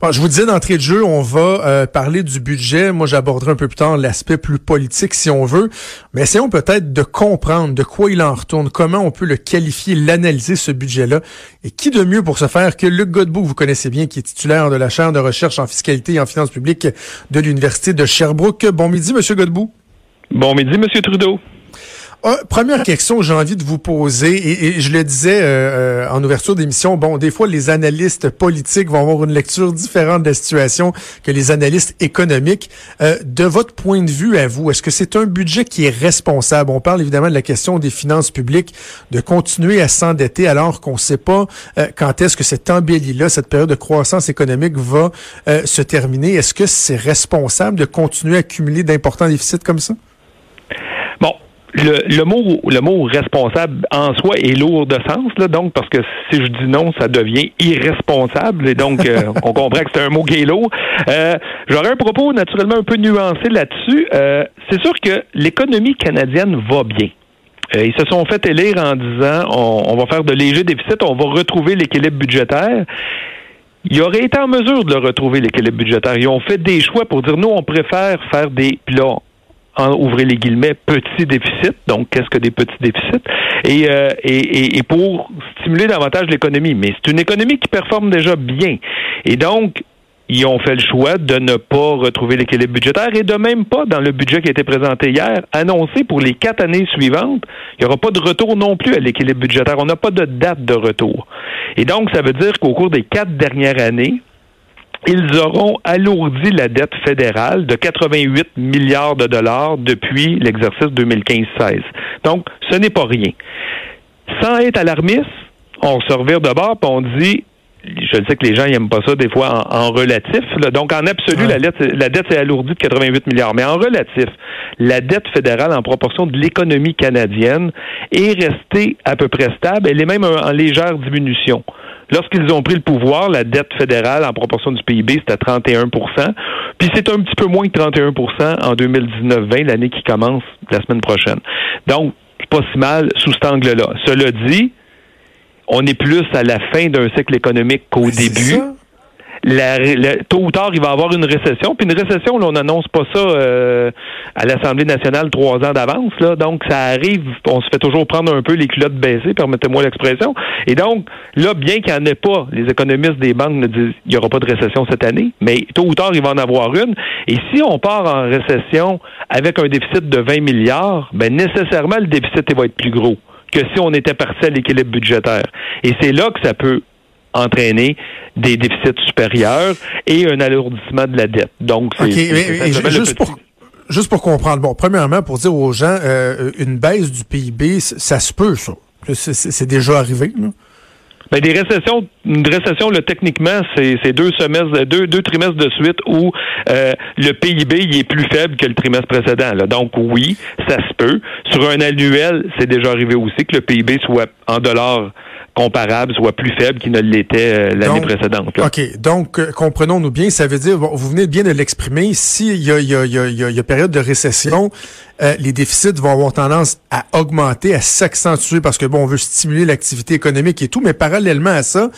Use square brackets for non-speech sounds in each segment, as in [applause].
Bon, je vous disais d'entrée de jeu, on va euh, parler du budget. Moi, j'aborderai un peu plus tard l'aspect plus politique, si on veut. Mais essayons peut-être de comprendre de quoi il en retourne, comment on peut le qualifier, l'analyser, ce budget-là. Et qui de mieux pour ce faire que Luc Godbout, vous connaissez bien, qui est titulaire de la chaire de recherche en fiscalité et en finances publiques de l'Université de Sherbrooke. Bon midi, Monsieur Godbout. Bon midi, Monsieur Trudeau. Ah, première question que j'ai envie de vous poser, et, je le disais euh, euh, en ouverture d'émission, bon, des fois les analystes politiques vont avoir une lecture différente de la situation que les analystes économiques. Euh, de votre point de vue à vous, est-ce que c'est un budget qui est responsable? On parle évidemment de la question des finances publiques, de continuer à s'endetter alors qu'on ne sait pas quand est-ce que cette embellie-là, cette période de croissance économique va se terminer. Est-ce que c'est responsable de continuer à accumuler d'importants déficits comme ça? Le, le, mot le mot responsable en soi est lourd de sens là donc parce que si je dis non ça devient irresponsable et donc euh, [laughs] on comprend que c'est un mot qui est lourd. Euh, j'aurais un propos naturellement un peu nuancé là-dessus. Euh, c'est sûr que l'économie canadienne va bien. Ils se sont fait élire en disant on, on va faire de légers déficits on va retrouver l'équilibre budgétaire. Ils auraient été en mesure de le retrouver, l'équilibre budgétaire. Ils ont fait des choix pour dire, nous, on préfère faire des plats ouvrez les guillemets, petits déficits. Donc, qu'est-ce que des petits déficits? Euh, et, et, et, pour stimuler davantage l'économie. Mais c'est une économie qui performe déjà bien. Et donc, ils ont fait le choix de ne pas retrouver l'équilibre budgétaire et de même pas, dans le budget qui a été présenté hier, annoncer pour les quatre années suivantes, il n'y aura pas de retour non plus à l'équilibre budgétaire. On n'a pas de date de retour. Et donc, ça veut dire qu'au cours des quatre dernières années, ils auront alourdi la dette fédérale de 88 milliards de dollars depuis l'exercice 2015-16. Donc, ce n'est pas rien. Sans être alarmiste, on se revire de bord et on dit je sais que les gens n'aiment pas ça des fois en, relatif. Donc, en absolu, la, dette, la dette s'est alourdie de 88 milliards. Mais en relatif, la dette fédérale en proportion de l'économie canadienne est restée à peu près stable. Elle est même en légère diminution. Lorsqu'ils ont pris le pouvoir, la dette fédérale en proportion du PIB, c'était à 31% Puis c'est un petit peu moins que 31% en 2019-20, l'année qui commence la semaine prochaine. Donc, pas si mal sous cet angle-là. Cela dit, on est plus à la fin d'un cycle économique qu'au début tôt ou tard, il va y avoir une récession. Puis une récession, on n'annonce pas ça euh, à l'Assemblée nationale trois ans d'avance. Donc, ça arrive, on se fait toujours prendre un peu les culottes baissées, permettez-moi l'expression. Et donc, là, bien qu'il n'y en ait pas, les économistes des banques ne disent il n'y aura pas de récession cette année, mais tôt ou tard, il va en avoir une. Et si on part en récession avec un déficit de 20 milliards, ben nécessairement, le déficit va être plus gros que si on était parti à l'équilibre budgétaire. Et c'est là que ça peut entraîner des déficits supérieurs et un alourdissement de la dette. Donc, c'est juste pour juste pour comprendre. Bon, premièrement, pour dire aux gens, euh, une baisse du PIB, ça se peut, ça. C'est déjà arrivé. Là. Ben, des récessions, une récession, là, techniquement, c'est deux semestres, deux, deux trimestres de suite où euh, le PIB il est plus faible que le trimestre précédent. Là. Donc oui, ça se peut. Sur un annuel, c'est déjà arrivé aussi que le PIB soit en dollars comparable soit plus faible qu'il ne l'était euh, l'année précédente. OK. Donc, euh, comprenons-nous bien, ça veut dire, vous venez bien de l'exprimer, s'il y a, y, a, y, a, y a période de récession, euh, les déficits vont avoir tendance à augmenter, à s'accentuer parce que, bon, on veut stimuler l'activité économique et tout, mais parallèlement à ça,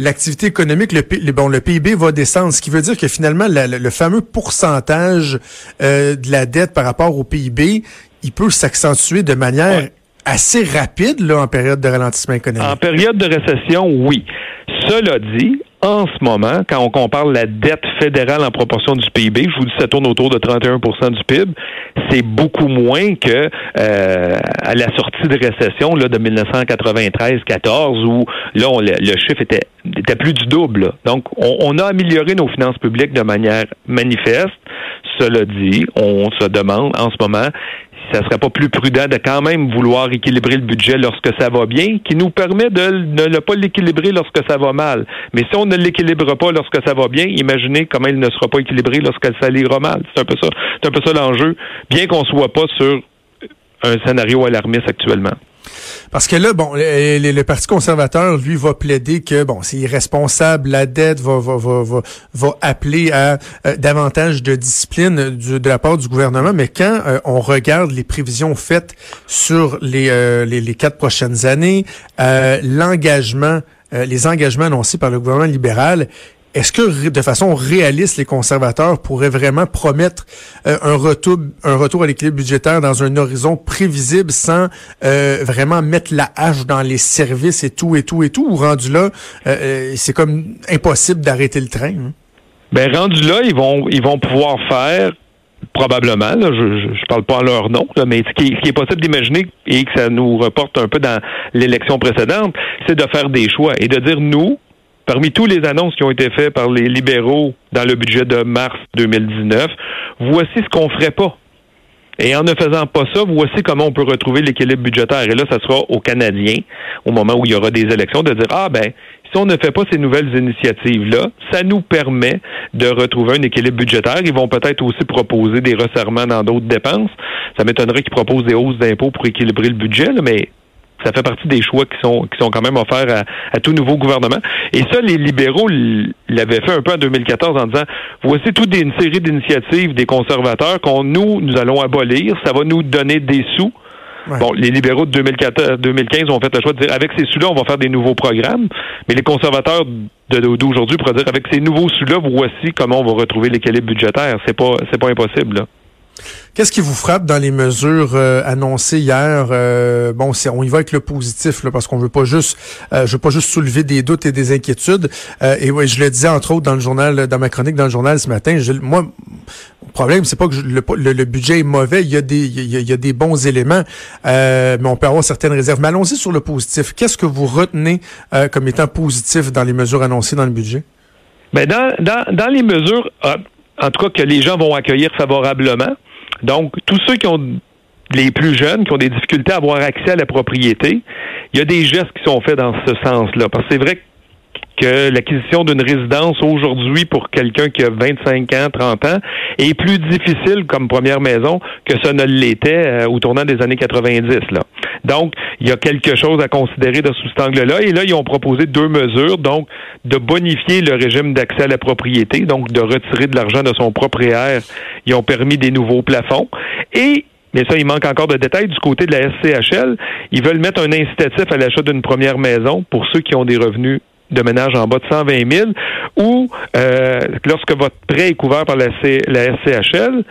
l'activité économique, le, bon, le PIB va descendre, ce qui veut dire que finalement, le fameux pourcentage de la dette par rapport au PIB, il peut s'accentuer de manière assez rapide là, en période de ralentissement économique? En période de récession, oui. Cela dit, en ce moment, quand on compare la dette fédérale en proportion du PIB, je vous dis ça tourne autour de 31% du PIB, c'est beaucoup moins que euh, à la sortie de récession là, de 1993-14 où là le, chiffre était, plus du double. Donc on, on a amélioré nos finances publiques de manière manifeste. Cela dit, on se demande en ce moment ça serait pas plus prudent de quand même vouloir équilibrer le budget lorsque ça va bien, qui nous permet de ne pas l'équilibrer lorsque ça va mal. Mais si on ne l'équilibre pas lorsque ça va bien, imaginez comment il ne sera pas équilibré lorsque ça ira mal. C'est un peu ça. C'est un peu ça l'enjeu, bien qu'on soit pas sur un scénario alarmiste actuellement. Parce que là, bon, le, Parti conservateur, lui, va plaider que, bon, c'est irresponsable, la dette va, va, va, va, appeler à euh, davantage de discipline de la part du gouvernement. Mais quand euh, on regarde les prévisions faites sur les, euh, les, les, quatre prochaines années, l'engagement, les engagements annoncés par le gouvernement libéral, est-ce que de façon réaliste, les conservateurs pourraient vraiment promettre euh, un retour, un retour à l'équilibre budgétaire dans un horizon prévisible sans euh, vraiment mettre la hache dans les services et tout et tout et tout, ou rendu là, euh, c'est comme impossible d'arrêter le train? Hein? Ben rendu là, ils vont ils vont pouvoir faire probablement, je ne parle pas en leur nom, mais ce qui, est, possible d'imaginer et que ça nous reporte un peu dans l'élection précédente, c'est de faire des choix et de dire nous, parmi tous les annonces qui ont été faites par les libéraux dans le budget de mars 2019, voici ce qu'on ferait pas. Et en ne faisant pas ça, voici comment on peut retrouver l'équilibre budgétaire. Et là, ça sera aux Canadiens, au moment où il y aura des élections, de dire, ah ben, si on ne fait pas ces nouvelles initiatives-là, ça nous permet de retrouver un équilibre budgétaire. Ils vont peut-être aussi proposer des resserrements dans d'autres dépenses. Ça m'étonnerait qu'ils proposent des hausses d'impôts pour équilibrer le budget, mais ça fait partie des choix qui sont qui sont quand même offerts à, tout nouveau gouvernement. Et ça, les libéraux l'avaient fait un peu en 2014 en disant voici toute une série d'initiatives des conservateurs qu'on nous nous allons abolir. Ça va nous donner des sous Bon, les libéraux de 2014, 2015 ont fait le choix de dire avec ces sous-là, on va faire des nouveaux programmes. Mais les conservateurs d'aujourd'hui pourraient dire avec ces nouveaux sous-là, voici comment on va retrouver l'équilibre budgétaire. C'est pas c'est pas impossible. Là. Qu'est-ce qui vous frappe dans les mesures euh, annoncées hier? Euh, Bon, on y va avec le positif là, parce qu'on veut pas juste, euh, je veux pas juste soulever des doutes et des inquiétudes. et ouais, je le disais entre autres dans le journal, dans ma chronique dans le journal ce matin. Je, moi, le problème, c'est pas que le, budget est mauvais. Il y a des, il y a, des bons éléments, mais on peut avoir certaines réserves. Mais allons-y sur le positif. Qu'est-ce que vous retenez comme étant positif dans les mesures annoncées dans le budget? Ben dans, dans, dans les mesures, en tout cas que les gens vont accueillir favorablement. Donc, tous ceux qui ont les plus jeunes qui ont des difficultés à avoir accès à la propriété, il y a des gestes qui sont faits dans ce sens-là. Parce que c'est vrai que l'acquisition d'une résidence aujourd'hui pour quelqu'un qui a 25 ans, 30 ans est plus difficile comme première maison que ça ne l'était euh, au tournant des années 90. Là. Donc, il y a quelque chose à considérer de sous cet angle-là. Et là, ils ont proposé deux mesures, donc de bonifier le régime d'accès à la propriété, donc de retirer de l'argent de son propriétaire. Ils ont permis des nouveaux plafonds. Et mais ça, il manque encore de détails. Du côté de la SCHL, ils veulent mettre un incitatif à l'achat d'une première maison pour ceux qui ont des revenus de ménage en bas de 120 000 ou euh, lorsque votre prêt est couvert par la, la SCHL,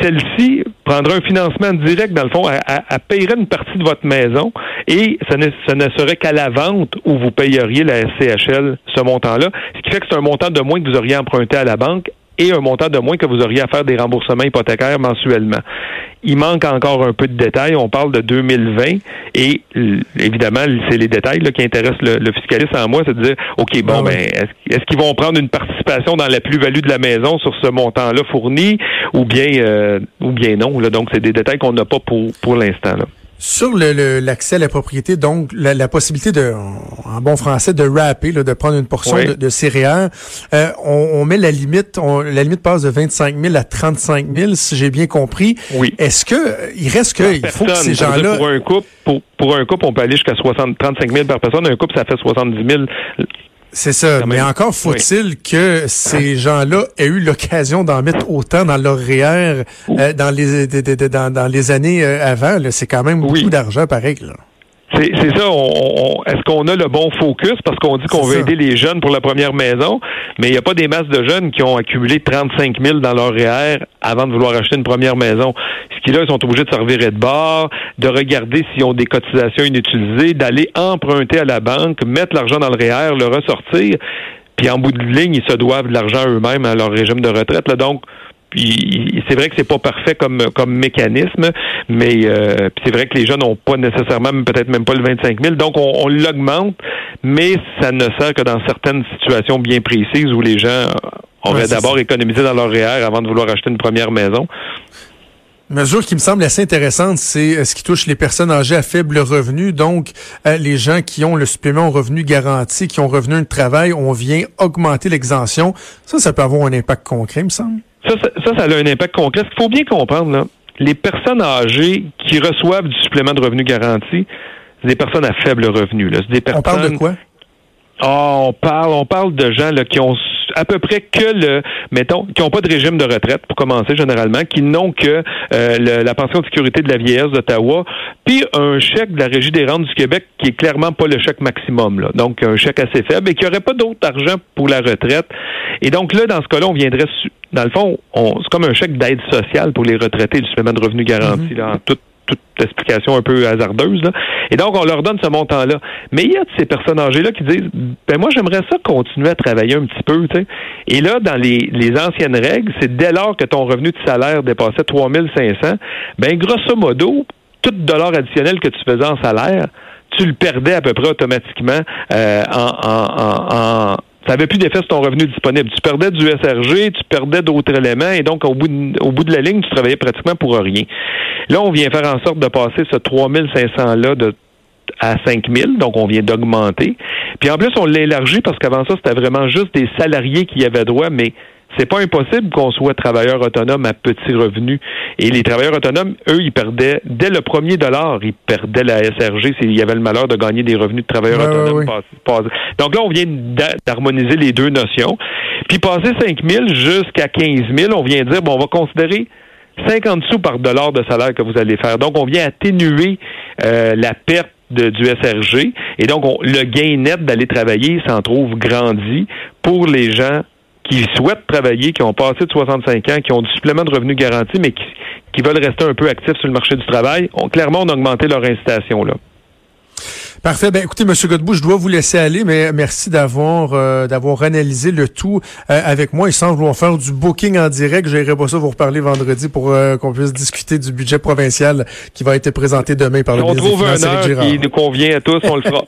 celle-ci prendra un financement direct, dans le fond, à, payer une partie de votre maison et ce ce ne serait qu'à la vente où vous payeriez la SCHL ce montant-là, ce qui fait que c'est un montant de moins que vous auriez emprunté à la banque et un montant de moins que vous auriez à faire des remboursements hypothécaires mensuellement. Il manque encore un peu de détails. On parle de 2020 et évidemment, c'est les détails qui intéressent le, fiscaliste en moi, c'est de dire, OK, bon, ah ben, est-ce, qu'ils vont prendre une participation dans la plus-value de la maison sur ce montant-là fourni ou bien euh, ou bien non? Là. Donc, c'est des détails qu'on n'a pas pour, pour l'instant. Là. Sur l'accès à la propriété, donc la, possibilité de, en bon français, de rapper, de prendre une portion de, de, céréales, euh, on, met la limite, la limite passe de 25 000 à 35 000, si j'ai bien compris. Oui. Est-ce que il reste que il faut que ces gens-là pour un couple, pour, pour un couple, on peut aller jusqu'à 60, 35 000 par personne. Un couple, ça fait 70 000 c'est ça. Mais encore faut-il que ces gens-là aient eu l'occasion d'en mettre autant dans leur REER euh, dans les dans, les années euh, avant. C'est quand même beaucoup d'argent pareil. Là. C'est ça. On, Est-ce qu'on a le bon focus? Parce qu'on dit qu'on veut aider les jeunes pour la première maison, mais il n'y a pas des masses de jeunes qui ont accumulé 35 000 dans leur REER avant de vouloir acheter une première maison. Ce qui là, ils sont obligés de se revirer de bord, de regarder s'ils ont des cotisations inutilisées, d'aller emprunter à la banque, mettre l'argent dans le REER, le ressortir. Puis en bout de ligne, ils se doivent de l'argent eux-mêmes à leur régime de retraite. Là. Donc, puis c'est vrai que c'est pas parfait comme comme mécanisme, mais euh, c'est vrai que les jeunes n'ont pas nécessairement, peut-être même pas le 25 000. Donc on, l'augmente, mais ça ne sert que dans certaines situations bien précises où les gens auraient d'abord économisé dans leur REER avant de vouloir acheter une première maison. Une mesure qui me semble assez intéressante, c'est euh, ce qui touche les personnes âgées à faible revenu. Donc, euh, les gens qui ont le supplément au revenu garanti, qui ont revenu de travail, on vient augmenter l'exemption. Ça, ça peut avoir un impact concret, me semble. Ça, ça, ça, a un impact concret. Ce qu'il faut bien comprendre, là, les personnes âgées qui reçoivent du supplément de revenu garanti, c'est des personnes à faible revenu. Là. Des personnes... On parle de quoi? Oh, on parle, on parle de gens là, qui ont à peu près que le, mettons, qui n'ont pas de régime de retraite pour commencer généralement, qui n'ont que euh, la pension de sécurité de la vieillesse d'Ottawa, puis un chèque de la Régie des rentes du Québec qui est clairement pas le chèque maximum, là. donc un chèque assez faible et qui aurait pas d'autre argent pour la retraite. Et donc là, dans ce cas-là, on viendrait, dans le fond, c'est comme un chèque d'aide sociale pour les retraités du supplément de revenus garanti, mm-hmm. là, en toute toute explication un peu hasardeuse. Et donc, on leur donne ce montant-là. Mais il y a de ces personnes âgées-là qui disent ben moi, j'aimerais ça continuer à travailler un petit peu. Et là, dans les, anciennes règles, c'est dès lors que ton revenu de salaire dépassait 3500, ben grosso modo, tout dollar additionnel que tu faisais en salaire, tu le perdais à peu près automatiquement euh, en ça n'avait plus d'effet sur ton revenu disponible. Tu perdais du SRG, tu perdais d'autres éléments, et donc au bout, de, au bout de la ligne, tu travaillais pratiquement pour rien. Là, on vient faire en sorte de passer ce 3500-là de à 5 000, donc on vient d'augmenter. Puis en plus, on l'a élargi parce qu'avant ça, c'était vraiment juste des salariés qui avaient droit, mais c'est pas impossible qu'on soit travailleur autonome à petit revenu. Et les travailleurs autonomes, eux, ils perdaient, dès le premier dollar, ils perdaient la SRG s'il y avait le malheur de gagner des revenus de travailleurs autonomes. Donc là, on vient d'harmoniser les deux notions. Puis passer 5 000 jusqu'à 15 000, on vient dire, bon, on va considérer 50 sous par dollar de salaire que vous allez faire. Donc, on vient atténuer euh, la perte du SRG. Et donc, le gain net d'aller travailler s'en trouve grandi pour les gens qui souhaitent travailler, qui ont passé de 65 ans, qui ont du supplément de revenus garanti, mais qui, veulent rester un peu actifs sur le marché du travail, ont, clairement, augmenté leur incitation. Là. Parfait. Ben, écoutez, Monsieur Godbout, je dois vous laisser aller, mais merci d'avoir euh, d'avoir analysé le tout euh, avec moi. Il semble vont faire du booking en direct. J'irai pas ça vous reparler vendredi pour euh, qu'on puisse discuter du budget provincial qui va être présenté demain par le ministre On trouve un heure qui nous convient à tous, on le fera.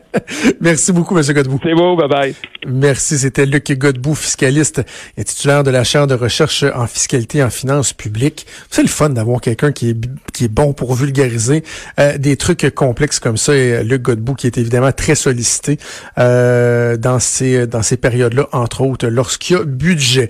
[laughs] merci beaucoup, Monsieur Godbout. C'est beau, bye bye. Merci. C'était Luc Godbout, fiscaliste et titulaire de la chaire de recherche en fiscalité et en finances publiques. C'est le fun d'avoir quelqu'un qui est qui est bon pour vulgariser des trucs complexes comme ça. Et, Luc Godbout, qui est évidemment très sollicité euh, dans ces, dans ces périodes-là, entre autres, lorsqu'il y a budget.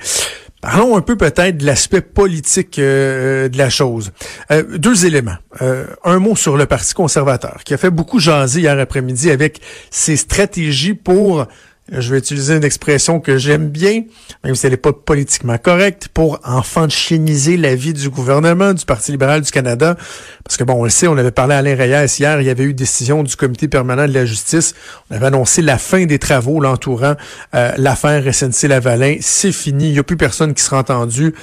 Parlons un peu peut-être de l'aspect politique euh, de la chose. Euh, deux éléments. un mot sur le Parti conservateur, qui a fait beaucoup jaser hier après-midi avec ses stratégies pour je vais utiliser une expression que j'aime bien, même si elle n'est pas politiquement correcte, pour enfantieniser la vie du gouvernement, du Parti libéral du Canada. Parce que bon, on le sait, on avait parlé à Alain Reyes hier, il y avait eu décision du comité permanent de la justice. On avait annoncé la fin des travaux l'entourant euh, l'affaire SNC-Lavalin. C'est fini, il n'y a plus personne qui sera entendu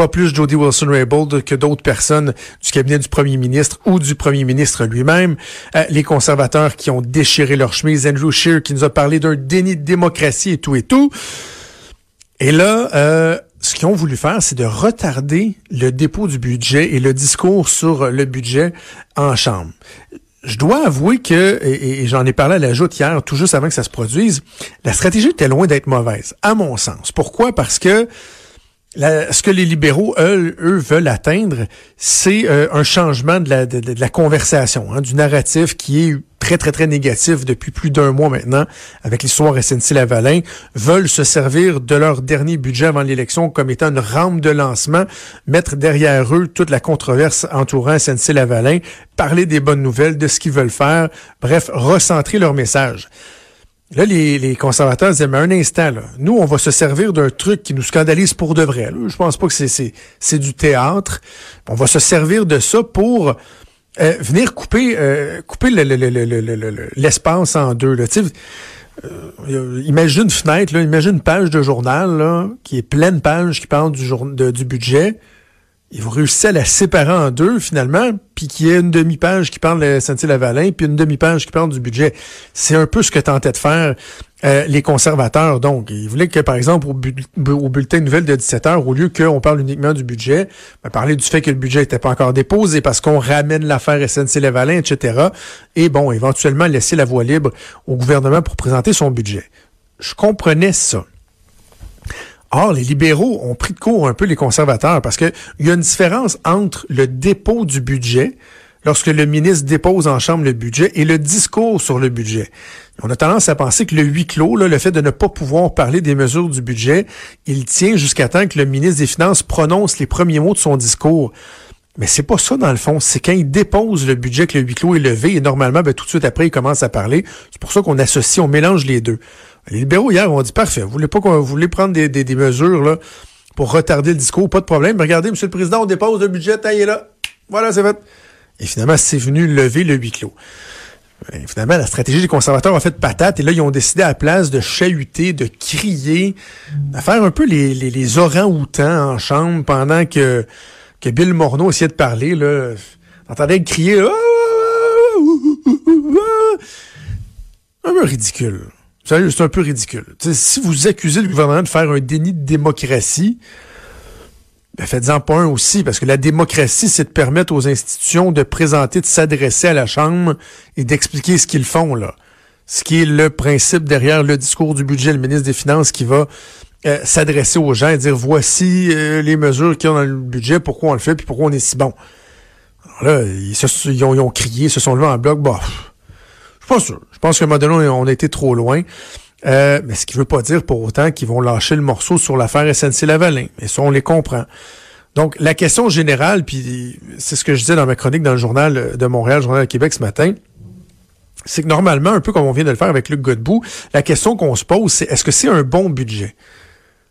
pas plus Jody Wilson-Raybould que d'autres personnes du cabinet du premier ministre ou du premier ministre lui-même. Euh, les conservateurs qui ont déchiré leur chemise, Andrew Scheer qui nous a parlé d'un déni de démocratie et tout et tout. Et là, euh, ce qu'ils ont voulu faire, c'est de retarder le dépôt du budget et le discours sur le budget en Chambre. Je dois avouer que, et, j'en ai parlé à la joute hier, tout juste avant que ça se produise, la stratégie était loin d'être mauvaise, à mon sens. Pourquoi? Parce que ce que les libéraux, eux, eux veulent atteindre, c'est euh, un changement de la, de, la conversation, hein, du narratif qui est très, très, très négatif depuis plus d'un mois maintenant avec l'histoire SNC-Lavalin, veulent se servir de leur dernier budget avant l'élection comme étant une rampe de lancement, mettre derrière eux toute la controverse entourant SNC-Lavalin, parler des bonnes nouvelles, de ce qu'ils veulent faire, bref, recentrer leur message. Là, les, conservateurs disaient, mais un instant, là, nous, on va se servir d'un truc qui nous scandalise pour de vrai. Je pense pas que c'est, du théâtre. On va se servir de ça pour euh, venir couper, euh, couper l'espace en deux. Là. Euh, imagine une fenêtre, là, imagine une page de journal qui est pleine page qui parle du, jour, du budget ils vont réussir à la séparer en deux finalement, puis qu'il y ait une demi-page qui parle de Saint-Lavalin, puis une demi-page qui parle du budget. C'est un peu ce que tentaient de faire euh, les conservateurs. Donc, ils voulaient que, par exemple, au, bulletin de nouvelles de 17 heures, au lieu qu'on parle uniquement du budget, ben, parler du fait que le budget n'était pas encore déposé parce qu'on ramène l'affaire SNC-Lavalin, etc. Et bon, éventuellement laisser la voie libre au gouvernement pour présenter son budget. Je comprenais ça. Or, les libéraux ont pris de court un peu les conservateurs parce qu'il y a une différence entre le dépôt du budget, lorsque le ministre dépose en Chambre le budget, et le discours sur le budget. On a tendance à penser que le huis clos, le fait de ne pas pouvoir parler des mesures du budget, il tient jusqu'à temps que le ministre des Finances prononce les premiers mots de son discours. Mais c'est pas ça dans le fond. C'est quand il dépose le budget que le huis clos est levé et normalement, ben, tout de suite après, il commence à parler. C'est pour ça qu'on associe, on mélange les deux. Les libéraux, hier, ont dit, parfait, vous voulez pas qu'on voulez prendre des, des, mesures là, pour retarder le discours, pas de problème. regardez, Monsieur le Président, on dépose le budget, taillez là. Voilà, c'est fait. Et finalement, c'est venu lever le huis clos. Ben, finalement, la stratégie des conservateurs a fait patate et là, ils ont décidé à la place de chahuter, de crier, de faire un peu les, les, les orangs-outans en chambre pendant que, que Bill Morneau essayait de parler. Là, entendait crier. Ah, un peu ridicule. C'est un peu ridicule. si vous accusez le gouvernement de faire un déni de démocratie, ben faites-en pas un aussi, parce que la démocratie, c'est de permettre aux institutions de présenter, de s'adresser à la Chambre et d'expliquer ce qu'ils font, là. Ce qui est le principe derrière le discours du budget, le ministre des Finances qui va euh, s'adresser aux gens et dire voici euh, les mesures qu'il y a dans le budget, pourquoi on le fait, puis pourquoi on est si bon. Alors là, ils, ont, crié, ils se sont levés en bloc, suis pas sûr. Je pense qu'à un on a été trop loin. Euh, mais ce qui veut pas dire pour autant qu'ils vont lâcher le morceau sur l'affaire SNC-Lavalin. Mais ça, on les comprend. Donc, la question générale, puis c'est ce que je disais dans ma chronique dans le journal de Montréal, Journal de Québec ce matin, c'est que normalement, un peu comme on vient de le faire avec Luc Godbout, la question qu'on se pose, c'est est-ce que c'est un bon budget?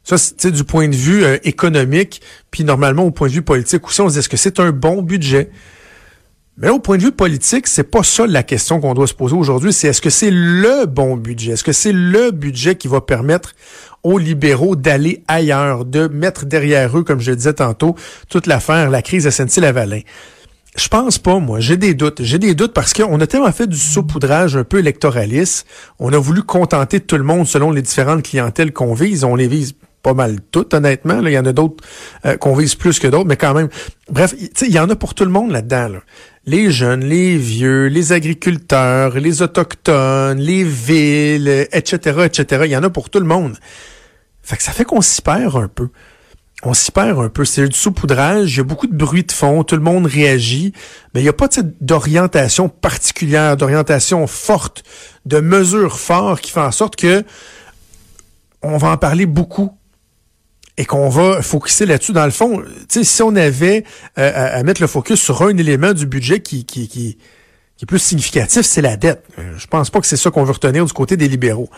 Ça, c'est du point de vue euh, économique, puis normalement au point de vue politique aussi, on se dit est-ce que c'est un bon budget? Mais au point de vue politique, c'est pas ça la question qu'on doit se poser aujourd'hui. C'est est-ce que c'est le bon budget? Est-ce que c'est le budget qui va permettre aux libéraux d'aller ailleurs, de mettre derrière eux, comme je le disais tantôt, toute l'affaire, la crise SNC-Lavalin? Je pense pas, moi. J'ai des doutes. J'ai des doutes parce qu'on a tellement fait du saupoudrage un peu électoraliste. On a voulu contenter tout le monde selon les différentes clientèles qu'on vise. On les vise pas mal toutes, honnêtement. Il y en a d'autres euh, qu'on vise plus que d'autres, mais quand même. Bref, il y en a pour tout le monde là-dedans. Les jeunes, les vieux, les agriculteurs, les autochtones, les villes, etc., etc. Il y en a pour tout le monde. Fait que ça fait qu'on s'y perd un peu. On s'y perd un peu. C'est du saupoudrage, il y a beaucoup de bruit de fond, tout le monde réagit, mais il n'y a pas d'orientation particulière, d'orientation forte, de mesures fortes qui font en sorte que on va en parler beaucoup et qu'on va focuser là-dessus. Dans le fond, si on avait euh, à, mettre le focus sur un élément du budget qui, qui, qui, qui est plus significatif, c'est la dette. Euh, je pense pas que c'est ça qu'on veut retenir du côté des libéraux.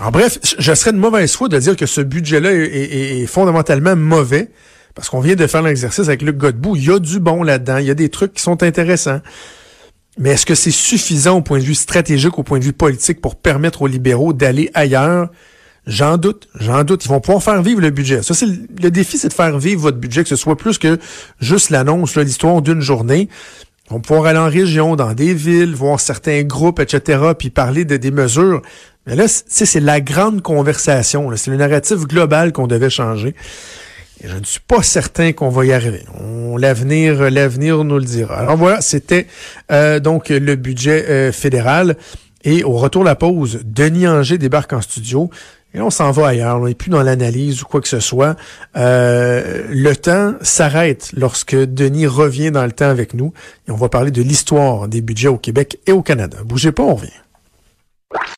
En bref, je serais de mauvaise foi de dire que ce budget-là est, fondamentalement mauvais, parce qu'on vient de faire l'exercice avec Luc Godbout. Il y a du bon là-dedans, il y a des trucs qui sont intéressants. Mais est-ce que c'est suffisant au point de vue stratégique, au point de vue politique, pour permettre aux libéraux d'aller ailleurs? J'en doute, j'en doute. Ils vont pouvoir faire vivre le budget. Ça, c'est le, défi, c'est de faire vivre votre budget, que ce soit plus que juste l'annonce, l'histoire d'une journée. Ils vont pouvoir aller en région, dans des villes, voir certains groupes, etc., puis parler de des mesures. Mais là, c'est la grande conversation. C'est le narratif global qu'on devait changer. Et je ne suis pas certain qu'on va y arriver. L'avenir, l'avenir nous le dira. Alors voilà, c'était euh, donc le budget euh, fédéral. Et au retour de la pause, Denis Anger débarque en studio. Et on s'en va ailleurs, on n'est plus dans l'analyse ou quoi que ce soit. Euh, le temps s'arrête lorsque Denis revient dans le temps avec nous et on va parler de l'histoire des budgets au Québec et au Canada. Bougez pas, on revient.